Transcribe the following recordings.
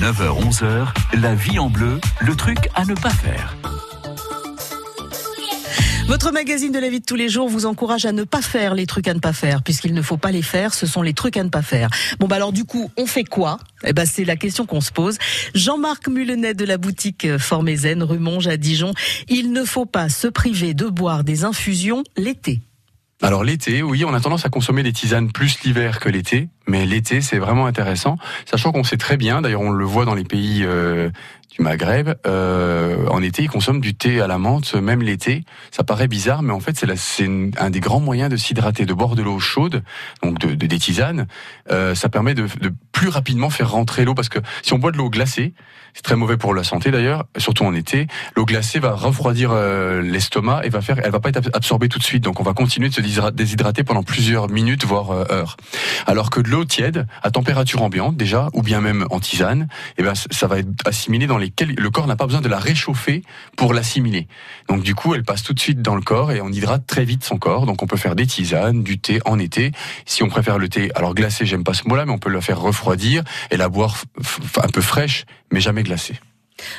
9h-11h, la vie en bleu, le truc à ne pas faire. Votre magazine de la vie de tous les jours vous encourage à ne pas faire les trucs à ne pas faire, puisqu'il ne faut pas les faire, ce sont les trucs à ne pas faire. Bon bah alors du coup, on fait quoi? Eh ben c'est la question qu'on se pose. Jean-Marc Mulenet de la boutique Formézen, rue Monge à Dijon, il ne faut pas se priver de boire des infusions l'été. Alors l'été, oui, on a tendance à consommer des tisanes plus l'hiver que l'été, mais l'été c'est vraiment intéressant, sachant qu'on sait très bien, d'ailleurs on le voit dans les pays euh, du Maghreb, euh, en été ils consomment du thé à la menthe, même l'été. Ça paraît bizarre, mais en fait c'est un des grands moyens de s'hydrater, de boire de l'eau chaude, donc de, des tisanes. Euh, ça permet de, de plus rapidement faire rentrer l'eau, parce que si on boit de l'eau glacée, c'est très mauvais pour la santé d'ailleurs, surtout en été. L'eau glacée va refroidir euh, l'estomac et va faire, elle va pas être absorbée tout de suite, donc on va continuer de se déshydrater pendant plusieurs minutes voire euh, heures. Alors que de l'eau tiède à température ambiante déjà, ou bien même en tisane, eh ben ça va être assimilé dans lesquels le corps n'a pas besoin de la réchauffer pour l'assimiler. Donc du coup, elle passe tout de suite dans le corps et on hydrate très vite son corps. Donc on peut faire des tisanes, du thé en été. Si on préfère le thé, alors glacé, j'aime pas ce mot-là, mais on peut le faire refroidir et la boire un peu fraîche, mais jamais glacée.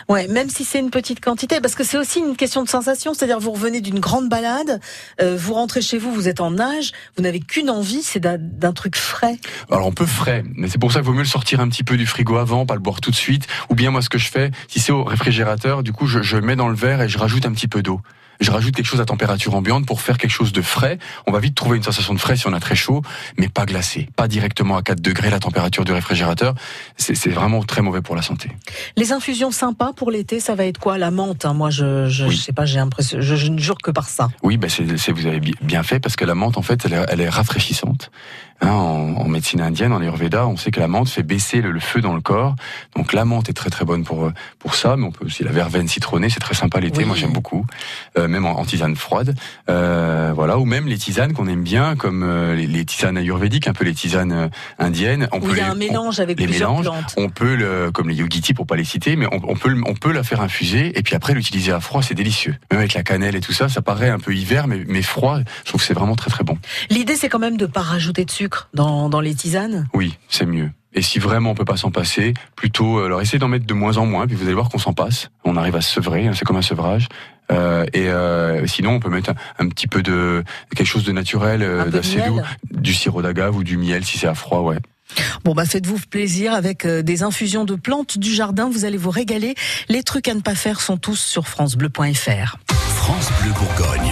Ouais, même si c'est une petite quantité, parce que c'est aussi une question de sensation. C'est-à-dire, vous revenez d'une grande balade, euh, vous rentrez chez vous, vous êtes en nage, vous n'avez qu'une envie, c'est d'un truc frais. Alors on peut frais, mais c'est pour ça qu'il vaut mieux le sortir un petit peu du frigo avant, pas le boire tout de suite. Ou bien moi, ce que je fais, si c'est au réfrigérateur, du coup, je, je mets dans le verre et je rajoute un petit peu d'eau je rajoute quelque chose à température ambiante pour faire quelque chose de frais. On va vite trouver une sensation de frais si on a très chaud, mais pas glacé, pas directement à 4 degrés la température du réfrigérateur. C'est vraiment très mauvais pour la santé. Les infusions sympas pour l'été, ça va être quoi? La menthe, hein? moi je, je, sais pas, j'ai l'impression, je, ne jure que par ça. Oui, ben c'est vous avez bien fait parce que la menthe en fait elle est, elle est rafraîchissante. Hein, en, en, médecine indienne, en Ayurveda, on sait que la menthe fait baisser le, feu dans le corps. Donc la menthe est très très bonne pour pour ça, mais on peut aussi la verveine citronnée, c'est très sympa l'été. Moi j'aime beaucoup, euh, même en, tisane froide, euh, voilà, ou même les tisanes qu'on aime bien, comme euh, les, tisanes ayurvédiques, un peu les tisanes euh, indiennes. On peut il y a un mélange avec les plusieurs mélanges, plantes. On peut le, comme les yogiti pour pas les citer, mais on, on peut on peut la faire infuser et puis après l'utiliser à froid, c'est délicieux. Même avec la cannelle et tout ça, ça paraît un peu hiver, mais mais froid, je trouve que c'est vraiment très très bon. L'idée c'est quand même de pas rajouter de sucre dans dans les tisanes Oui, c'est mieux. Et si vraiment on peut pas s'en passer, plutôt, euh, alors essayez d'en mettre de moins en moins, puis vous allez voir qu'on s'en passe. On arrive à se sevrer, hein, c'est comme un sevrage. Euh, et euh, sinon, on peut mettre un, petit peu de quelque chose de naturel, euh, d'assez doux, du sirop d'agave ou du miel si c'est à froid, ouais. Bon bah faites-vous plaisir avec euh, des infusions de plantes du jardin, vous allez vous régaler. Les trucs à ne pas faire sont tous sur francebleu.fr. France Bleu Bourgogne.